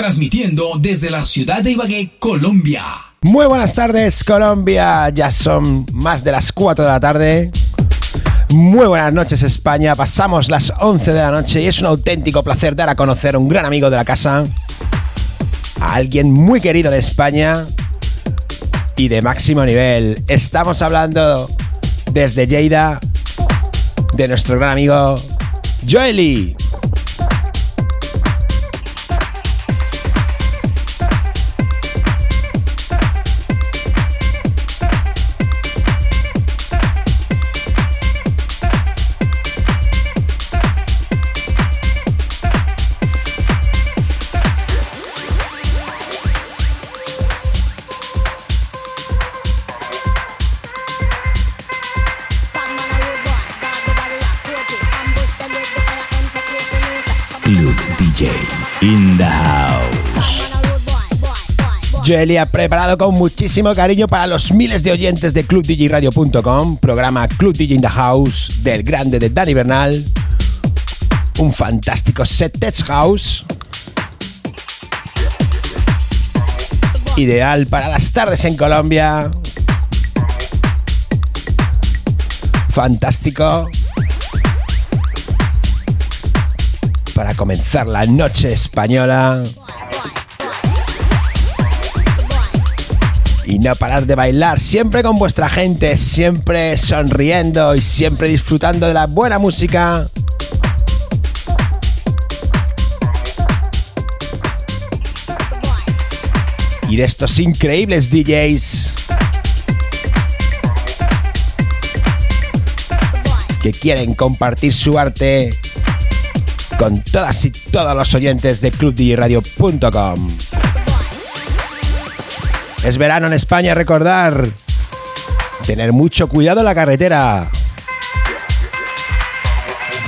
transmitiendo desde la ciudad de Ibagué, Colombia. Muy buenas tardes, Colombia. Ya son más de las 4 de la tarde. Muy buenas noches, España. Pasamos las 11 de la noche y es un auténtico placer dar a conocer a un gran amigo de la casa, a alguien muy querido en España y de máximo nivel. Estamos hablando desde Lleida de nuestro gran amigo Joely. Joely ha preparado con muchísimo cariño para los miles de oyentes de clubdjradio.com, programa Club DJ in the House del grande de Dani Bernal, un fantástico set tech house, ideal para las tardes en Colombia, fantástico. Para comenzar la noche española. Y no parar de bailar, siempre con vuestra gente, siempre sonriendo y siempre disfrutando de la buena música. Y de estos increíbles DJs que quieren compartir su arte con todas y todos los oyentes de clubdjradio.com. Es verano en España, recordar. Tener mucho cuidado en la carretera.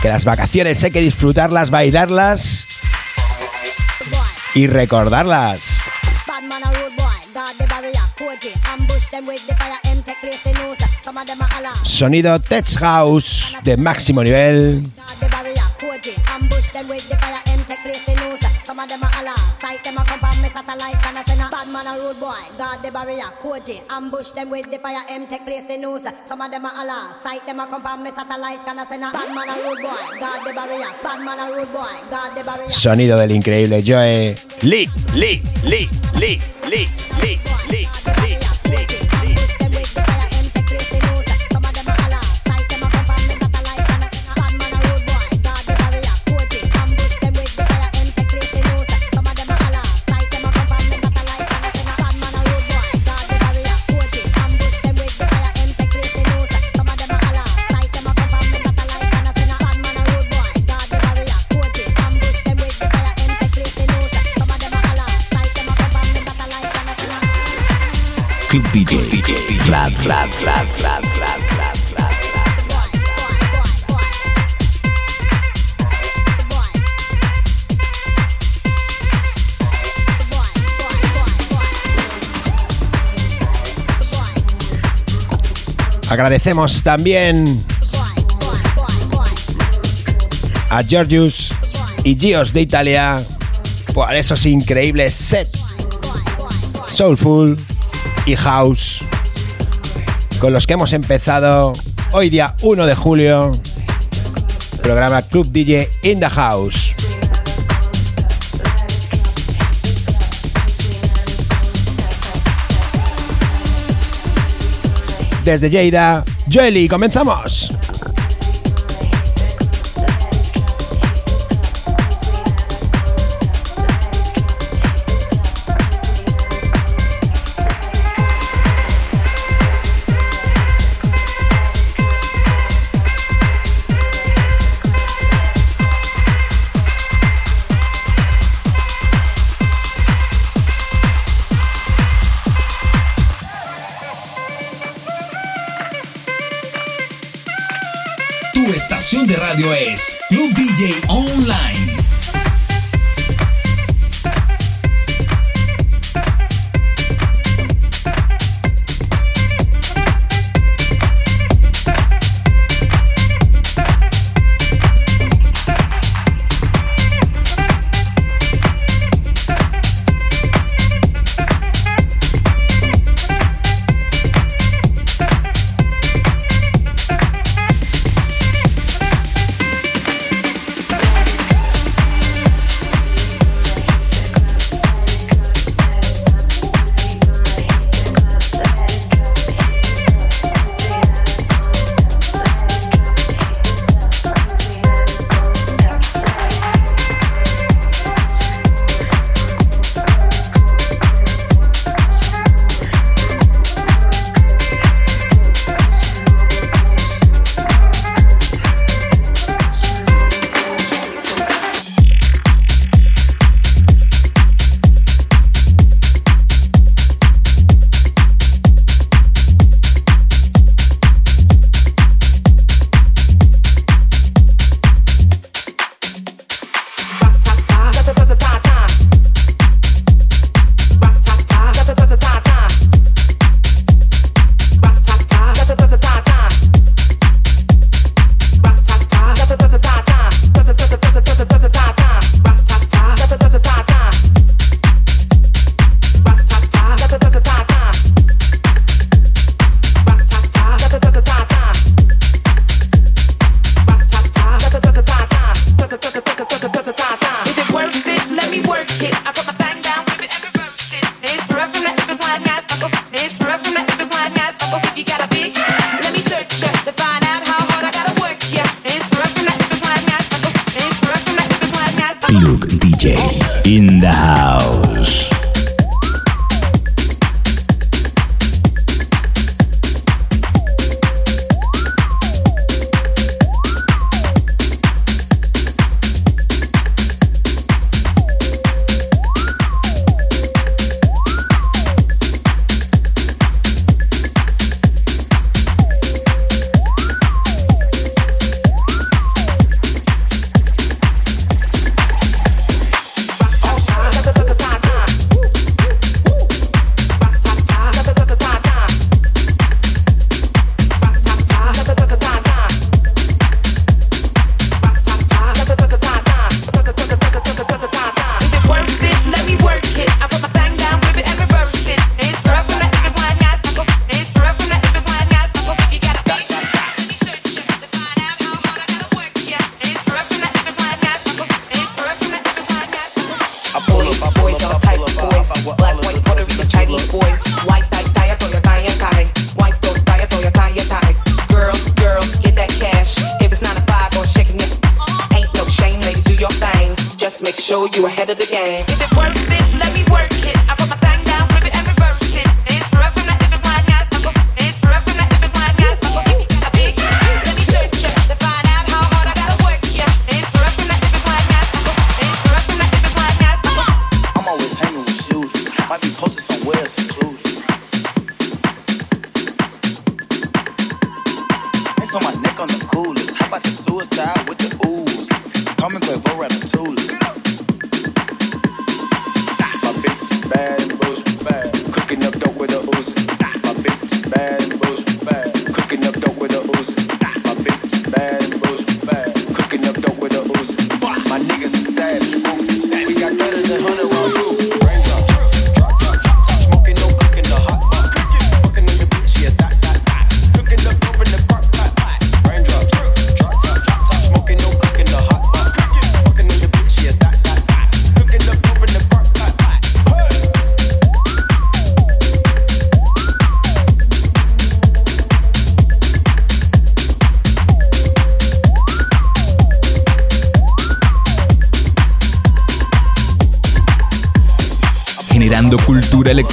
Que las vacaciones hay que disfrutarlas, bailarlas y recordarlas. Sonido Tech House de máximo nivel. Barrier, Koji, ambush them with the fire, M take place the news. Some of them are Allah, sight them a come from me satellites, can I say bad man a rude boy, guard the barrier, bad man a rude boy, guard the barrier. Sonido del increíble Joe. Lee, Lee, Lee, Lee, Lee, Lee, Lee. Club DJ, clap, clap. Agradecemos también a Georgius y Gios de Italia por esos increíbles sets soulful y House, con los que hemos empezado hoy día 1 de julio, programa Club DJ in the House. Desde Lleida, Joely, comenzamos. DJ Online. Black, white, Puerto Rican, Chinese boys. White, tie, tie, and. White, and. Girls, girls, get that cash. If it's not a five or shaking it, ain't no shame, ladies, do your thing. Just make sure you're ahead of the game.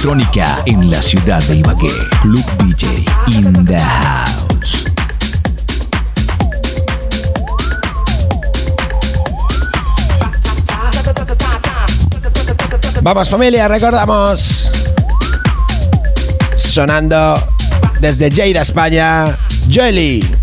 electrónica en la ciudad de Ibagué. Club DJ in the house. Vamos familia, recordamos. Sonando desde Lleida, España, Jelly.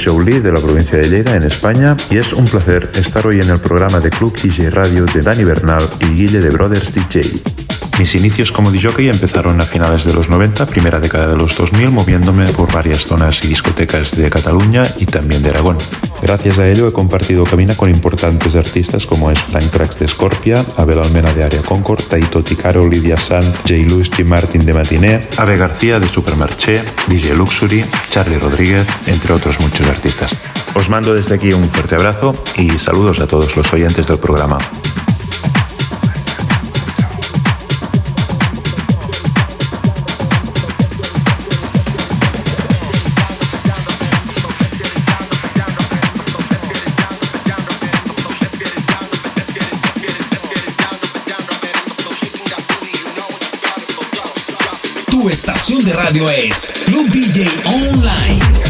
De la provincia de Lleida, en España, y es un placer estar hoy en el programa de Club DJ Radio de Dani Bernal y Guille de Brothers DJ. Mis inicios como DJ empezaron a finales de los 90, primera década de los 2000, moviéndome por varias zonas y discotecas de Cataluña y también de Aragón. Gracias a ello he compartido cabina con importantes artistas como es Frank Trax de Scorpia, Abel Almena de Area Concord, Taito Ticaro, Lidia San, J. Lewis, Jim Martin de Matiné, Ave García de Supermarché, DJ Luxury, Charlie Rodríguez, entre otros muchos artistas. Os mando desde aquí un fuerte abrazo y saludos a todos los oyentes del programa. De radio es Club DJ Online.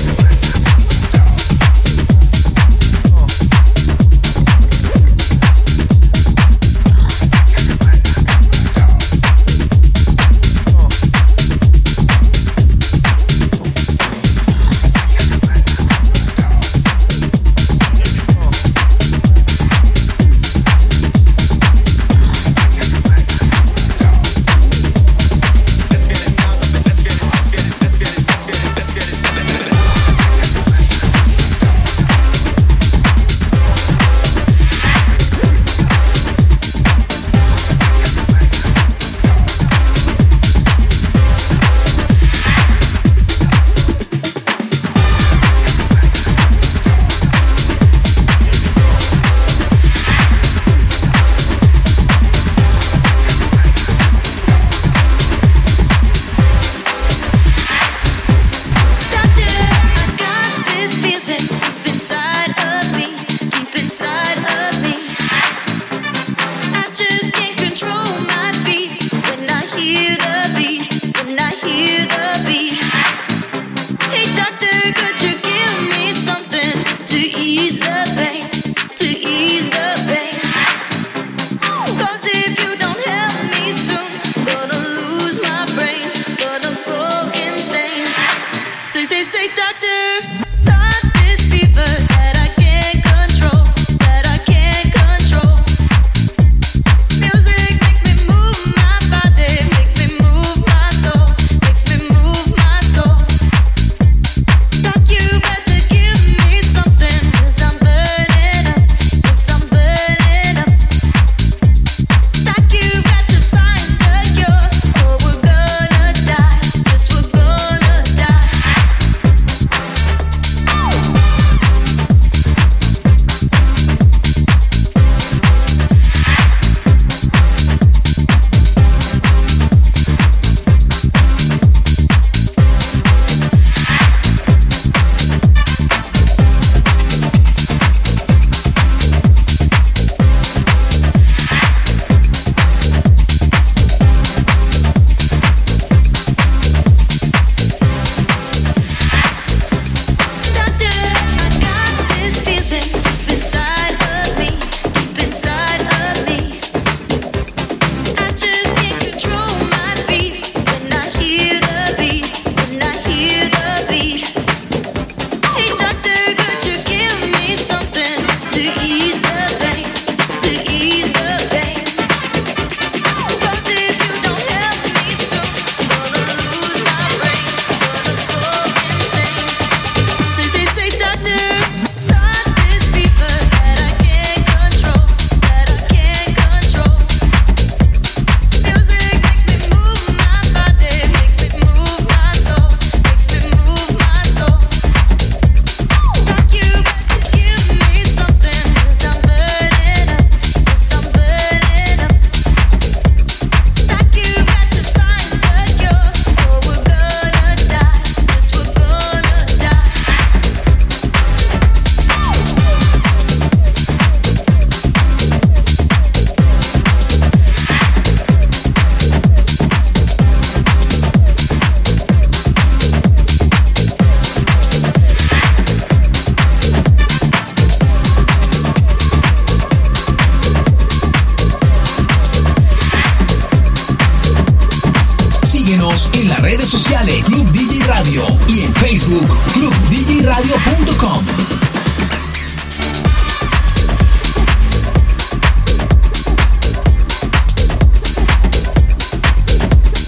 Club DJ Radio y en Facebook clubdjradio.com.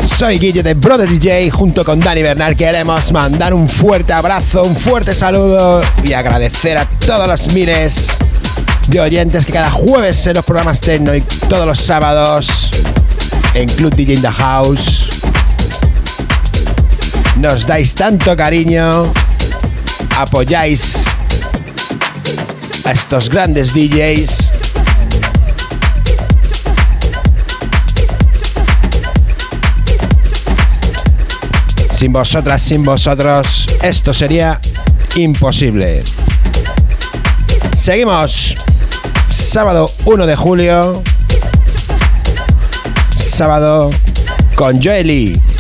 Soy Guille de Brother DJ junto con Dani Bernal. Queremos mandar un fuerte abrazo, un fuerte saludo y agradecer a todos los miles de oyentes que cada jueves en los programas Tecno y todos los sábados en Club DJ in the House nos dais tanto cariño, apoyáis a estos grandes DJs Sin vosotras, sin vosotros, esto sería imposible. Seguimos. Sábado 1 de julio. Sábado con Joely.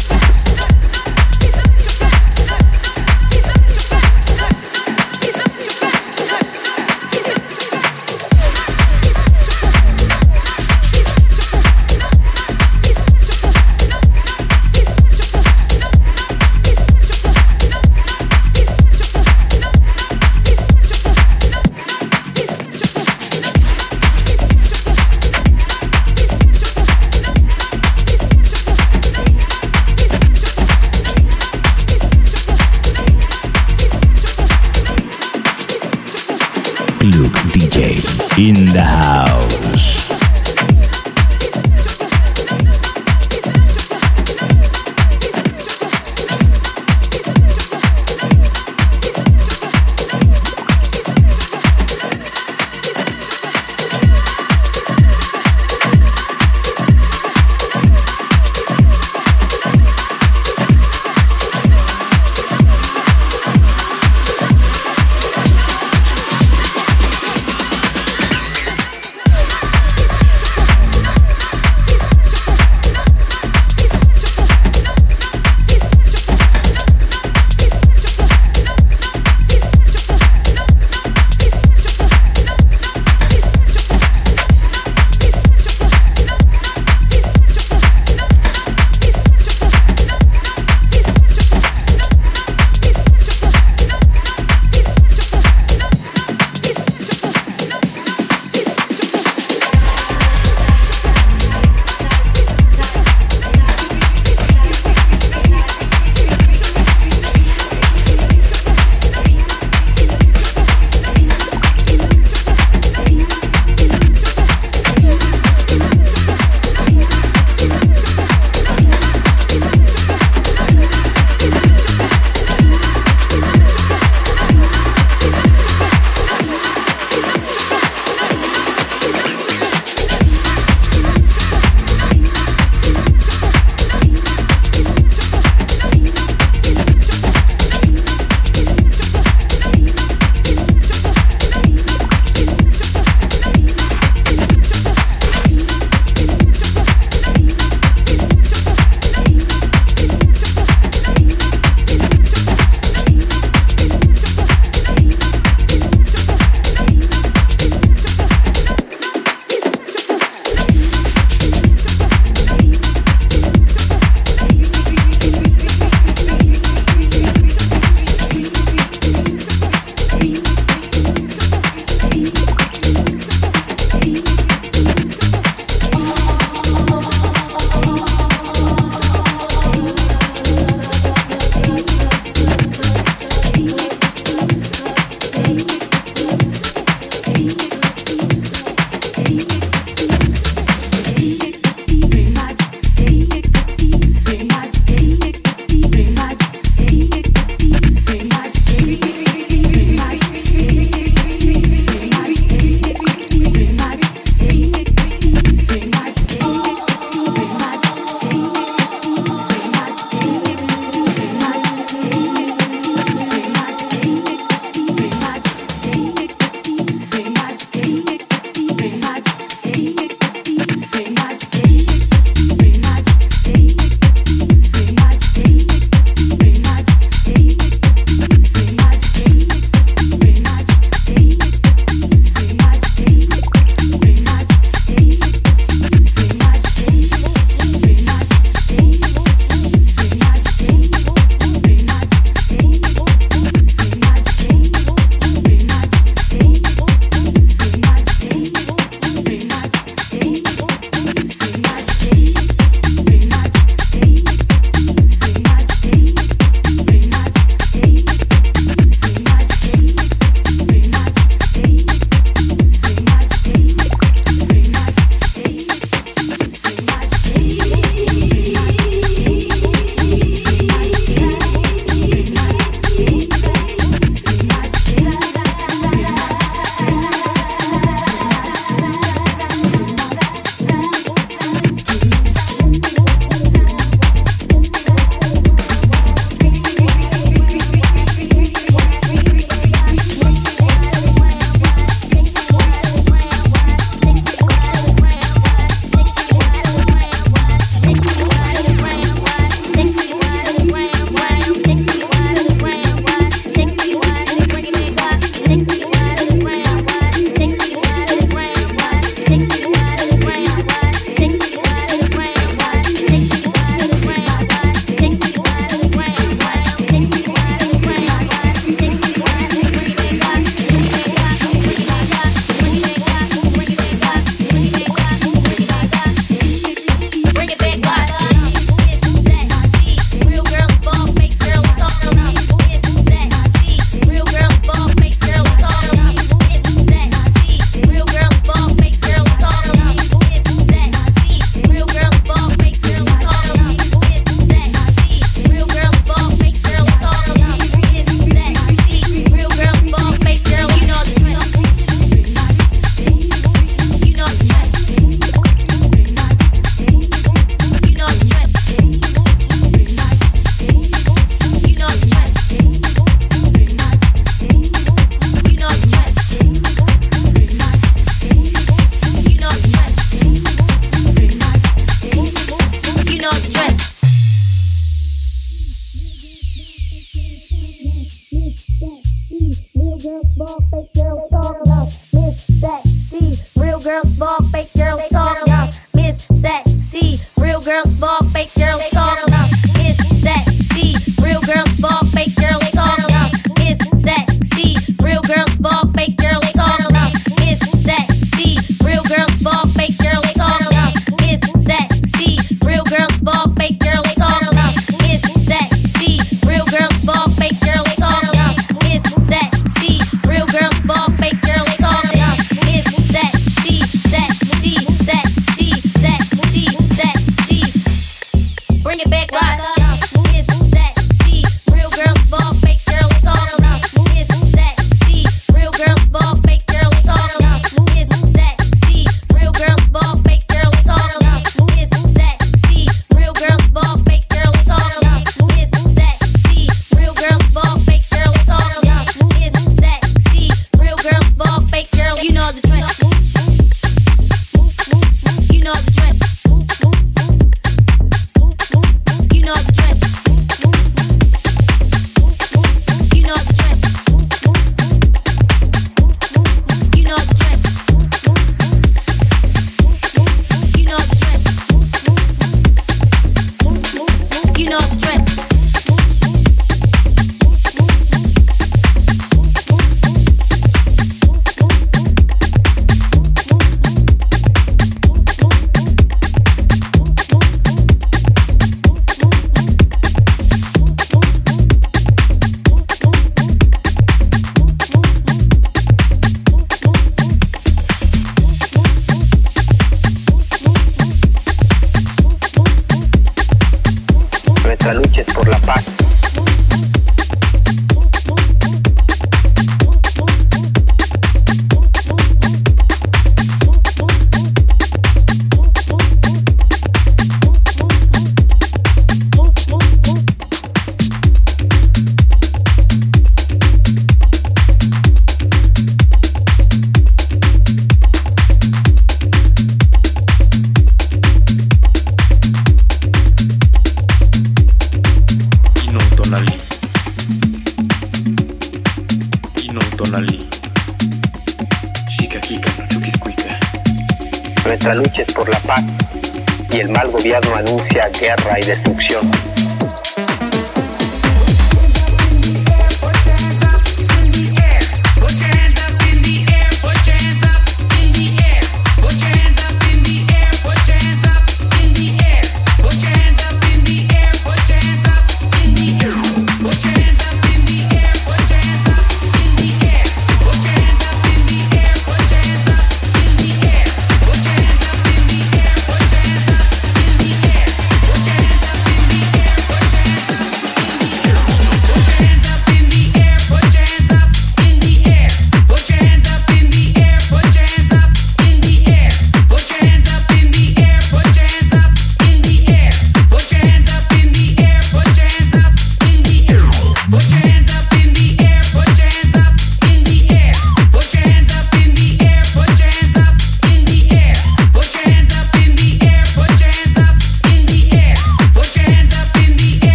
violencia, guerra y destrucción.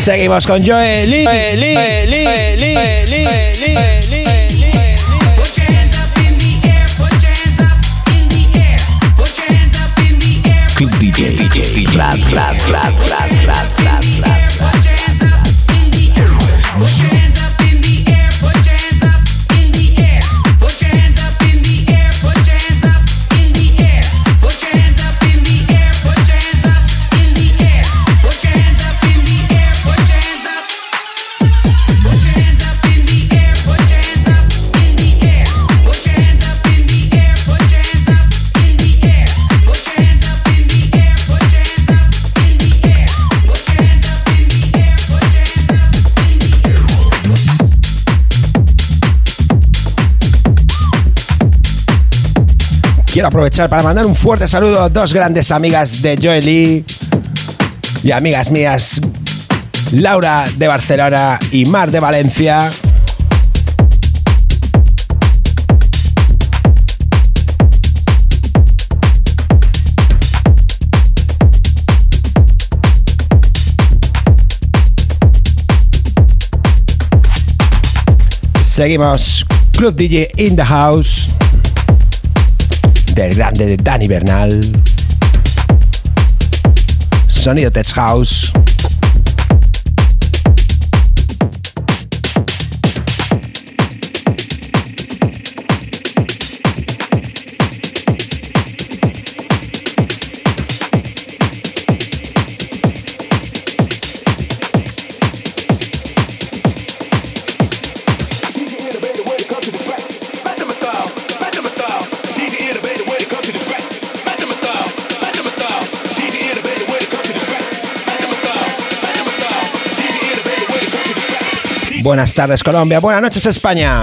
Seguimos con Joel Club DJ, DJ, DJ, Quiero aprovechar para mandar un fuerte saludo a dos grandes amigas de Joely y amigas mías, Laura de Barcelona y Mar de Valencia. Seguimos Club DJ in the house del grande de Danny Bernal. Sonido Tech House. Buenas tardes Colombia, buenas noches España.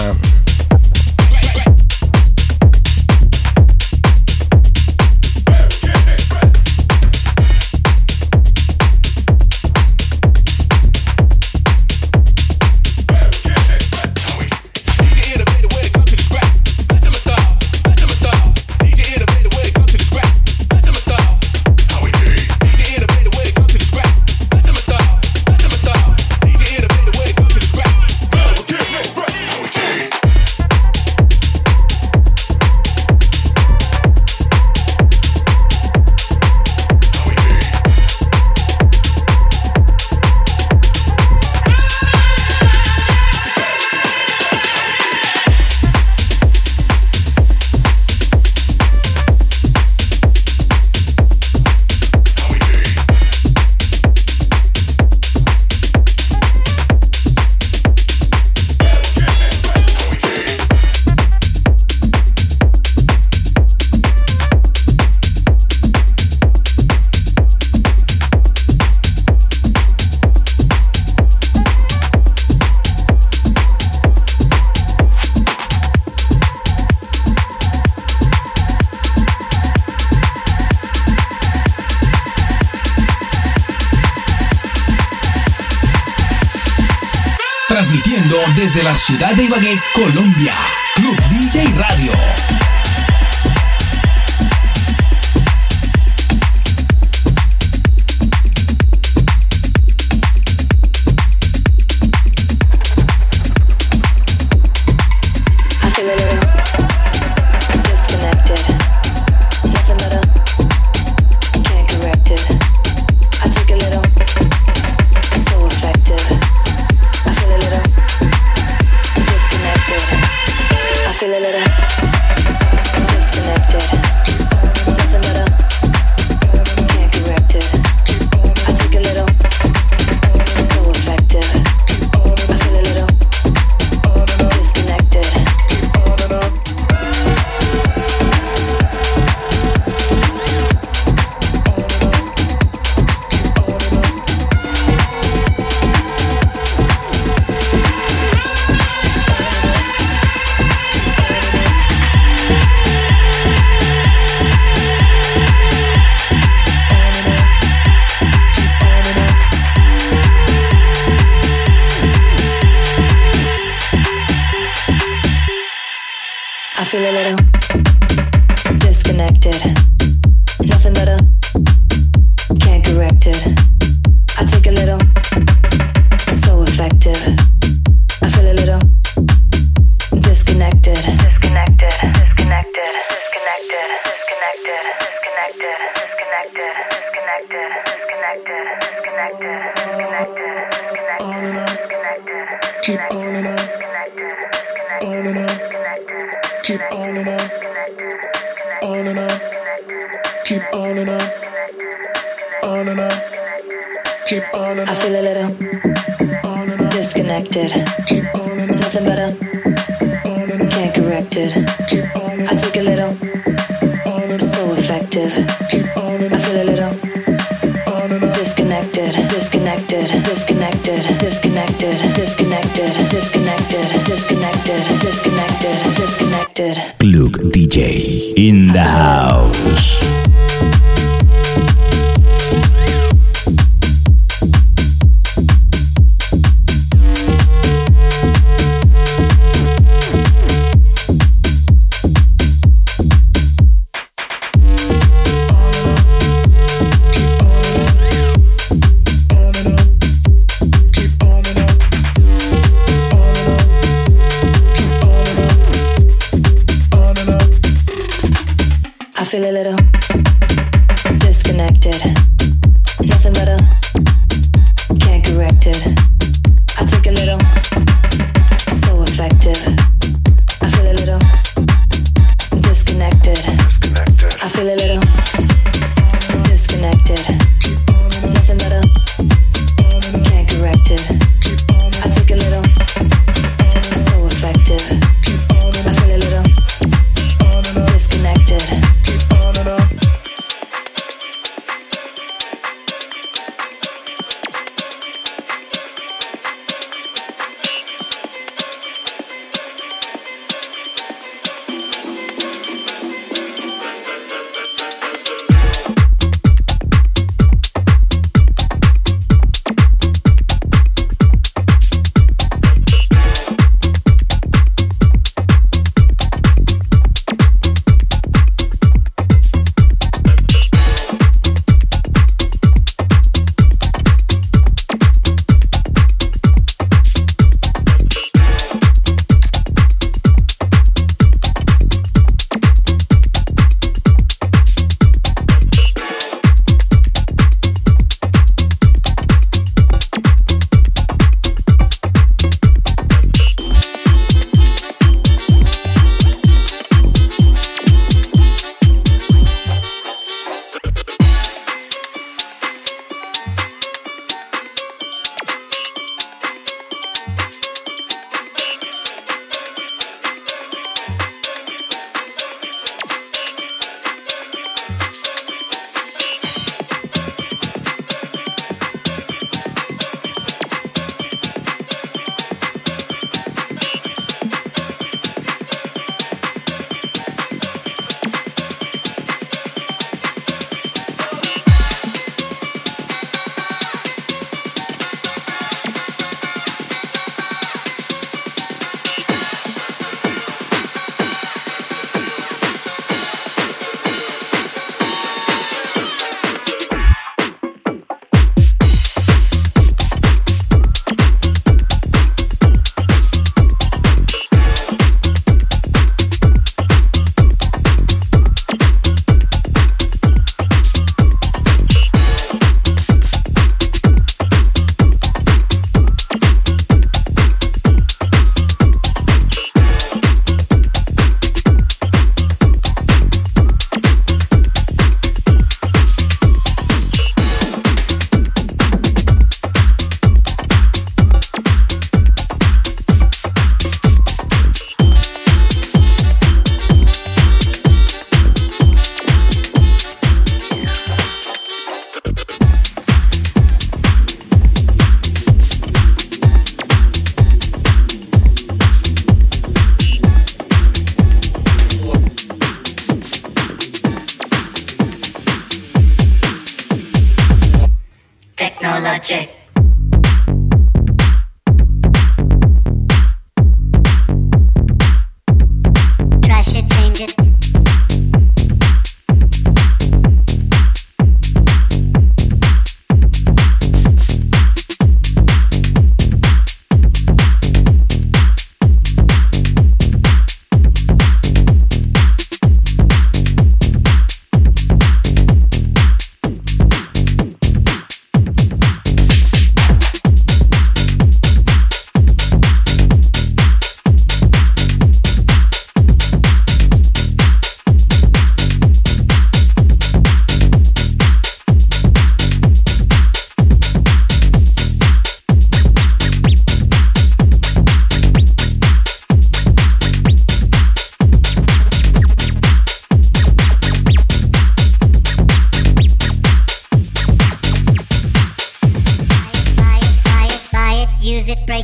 Desde la ciudad de Ibagué, Colombia. Club DJ Radio. I feel a little disconnected.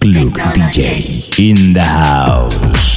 Club DJ in the house.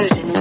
explosion.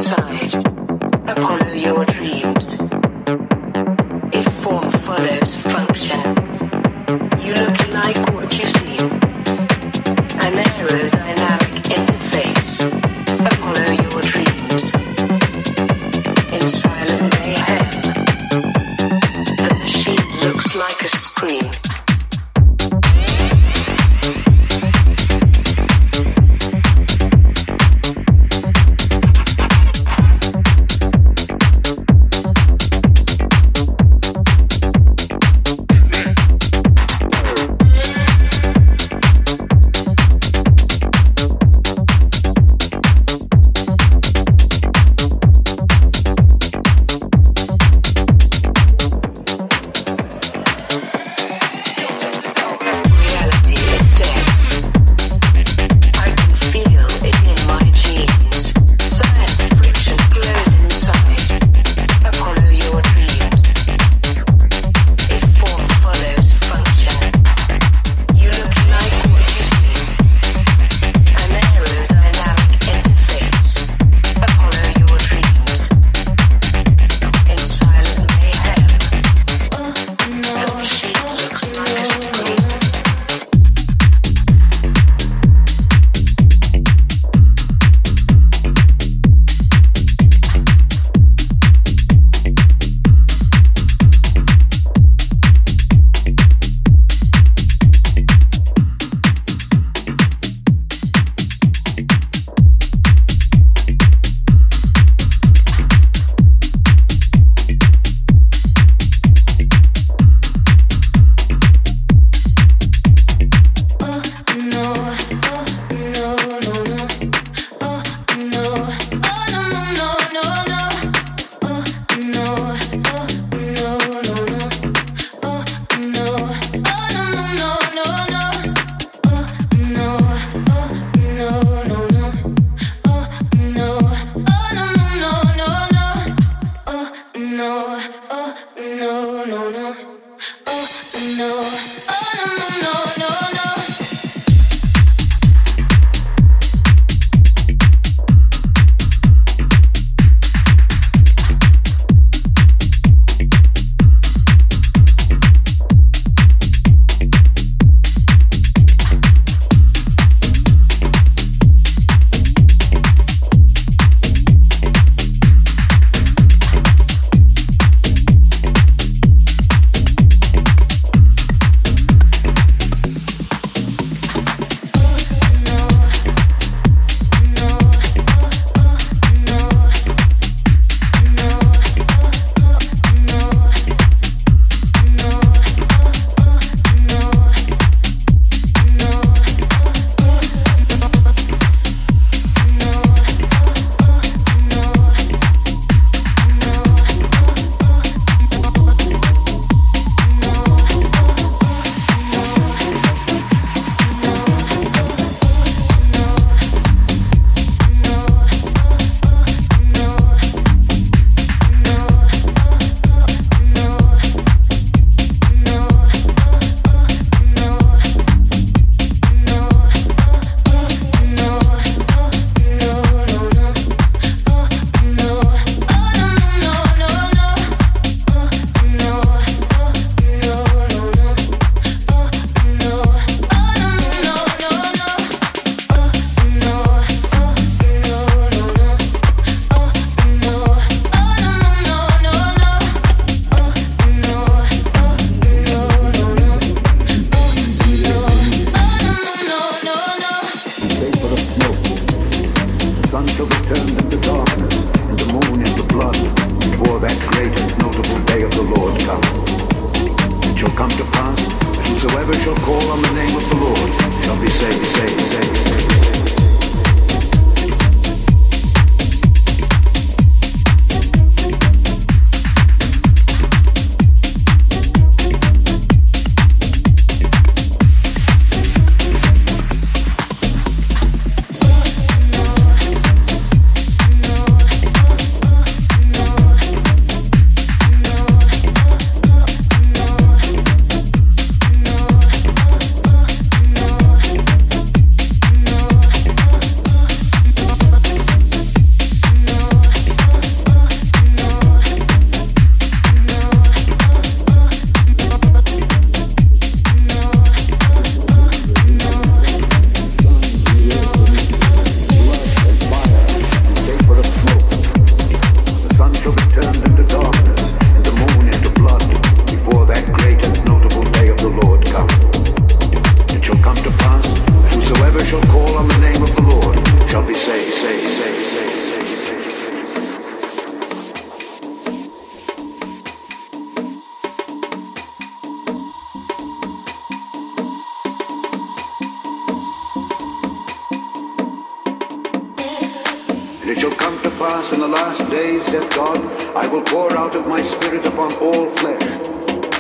I will pour out of my spirit upon all flesh.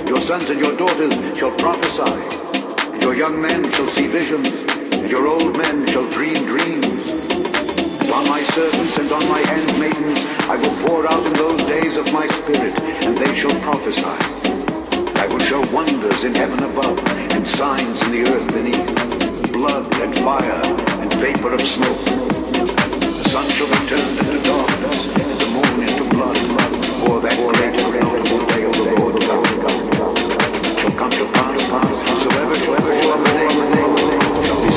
Your sons and your daughters shall prophesy, and your young men shall see visions, and your old men shall dream dreams. And on my servants and on my handmaidens I will pour out in those days of my spirit, and they shall prophesy. I will show wonders in heaven above, and signs in the earth beneath, blood and fire and vapor of smoke. The sun shall be turned into darkness, Come to pass, whosoever, whoever you are, the name,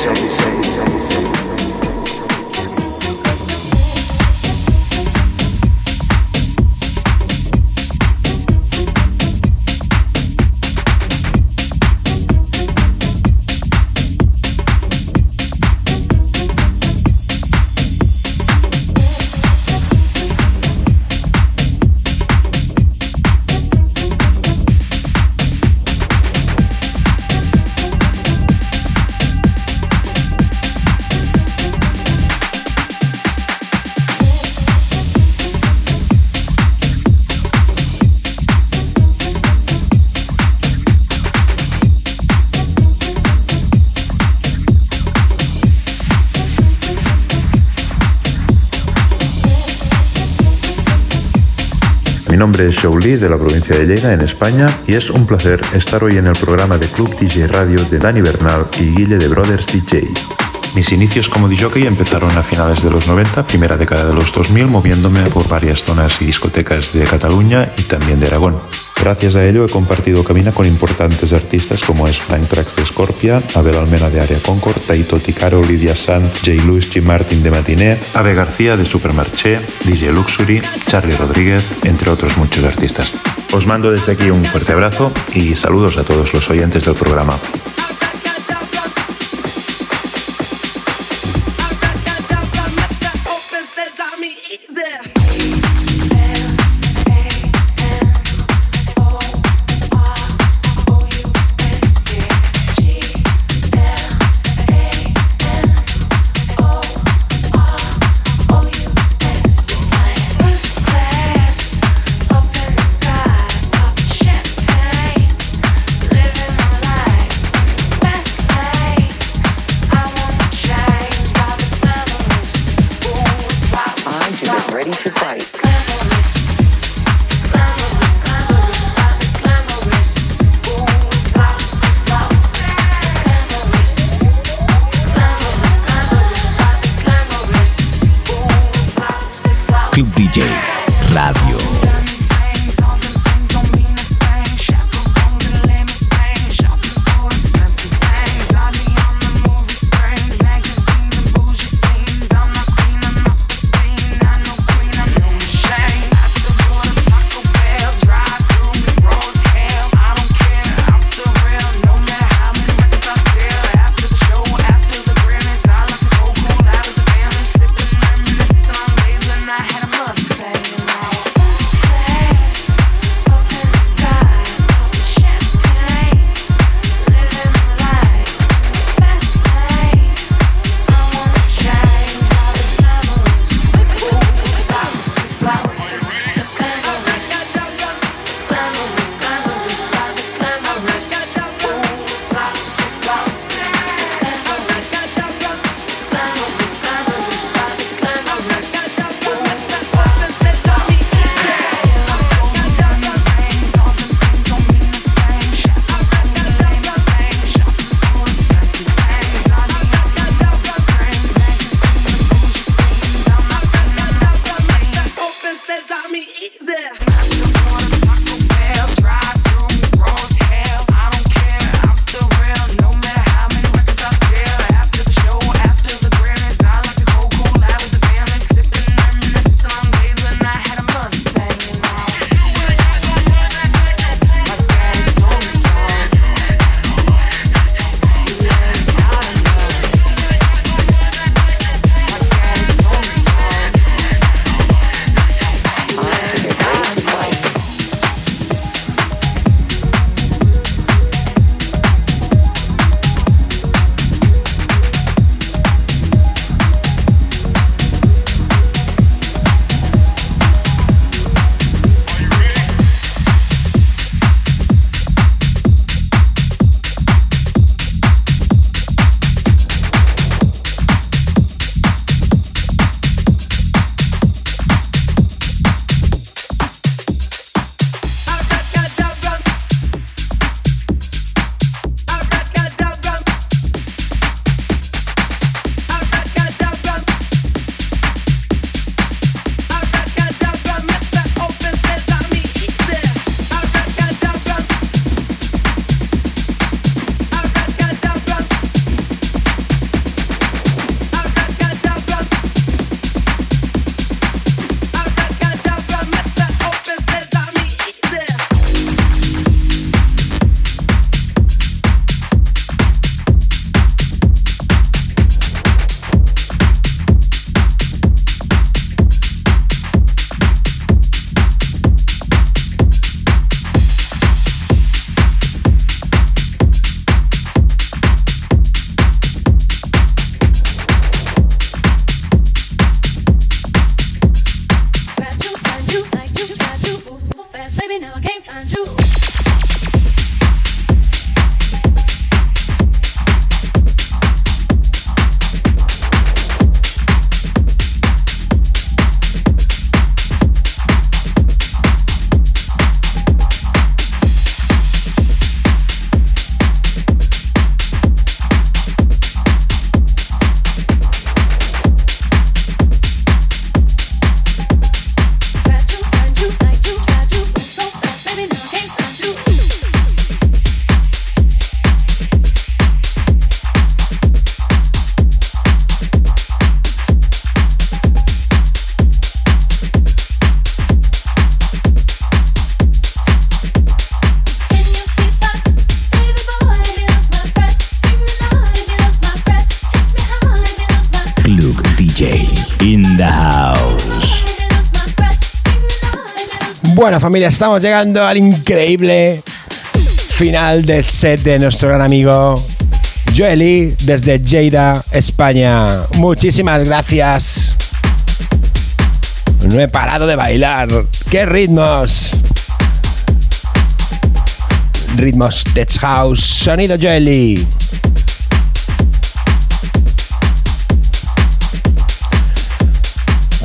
shall be saved. Nombre es Shauli de la provincia de Lleida, en España, y es un placer estar hoy en el programa de Club DJ Radio de Dani Bernal y Guille de Brothers DJ. Mis inicios como DJ empezaron a finales de los 90, primera década de los 2000, moviéndome por varias zonas y discotecas de Cataluña y también de Aragón. Gracias a ello he compartido cabina con importantes artistas como es Frank Trax de Scorpia, Abel Almena de Area Concord, Taito Ticaro, Lidia Sant, J. Lewis, G. Martin de Matiné, Ave García de Supermarché, DJ Luxury, Charlie Rodríguez, entre otros muchos artistas. Os mando desde aquí un fuerte abrazo y saludos a todos los oyentes del programa. Familia, estamos llegando al increíble final del set de nuestro gran amigo Joely desde Lleida, España. Muchísimas gracias. No he parado de bailar. ¡Qué ritmos! Ritmos Tech House, sonido Joely.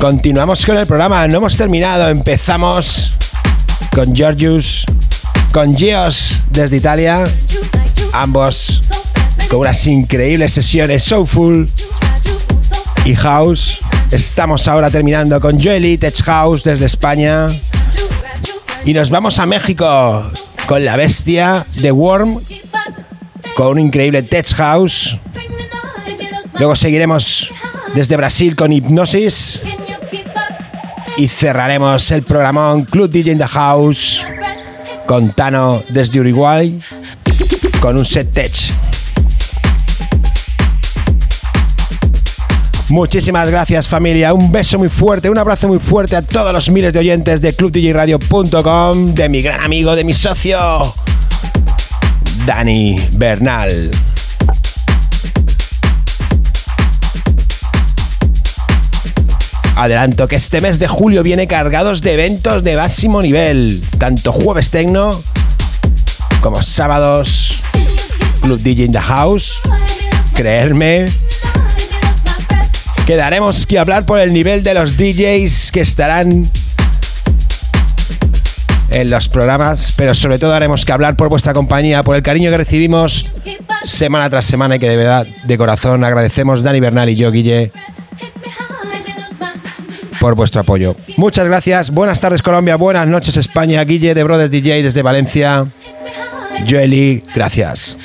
Continuamos con el programa, no hemos terminado, empezamos con Georgius, con Gios desde Italia, ambos con unas increíbles sesiones Soulful y House. Estamos ahora terminando con Joely Tech House desde España y nos vamos a México con la bestia de Worm, con un increíble Tech House. Luego seguiremos desde Brasil con Hipnosis y cerraremos el programón Club DJ in the House con Tano desde Uruguay con un set tech. Muchísimas gracias familia, un beso muy fuerte, un abrazo muy fuerte a todos los miles de oyentes de clubdjradio.com, de mi gran amigo, de mi socio, Dani Bernal. Adelanto que este mes de julio viene cargados de eventos de máximo nivel, tanto jueves tecno como sábados Club DJ in the House. Creerme, quedaremos que hablar por el nivel de los DJs que estarán en los programas, pero sobre todo haremos que hablar por vuestra compañía, por el cariño que recibimos semana tras semana y que de verdad, de corazón, agradecemos Dani Bernal y yo, Guille, por vuestro apoyo. Muchas gracias, buenas tardes Colombia, buenas noches España, Guille de Brothers DJ desde Valencia, Joely, gracias.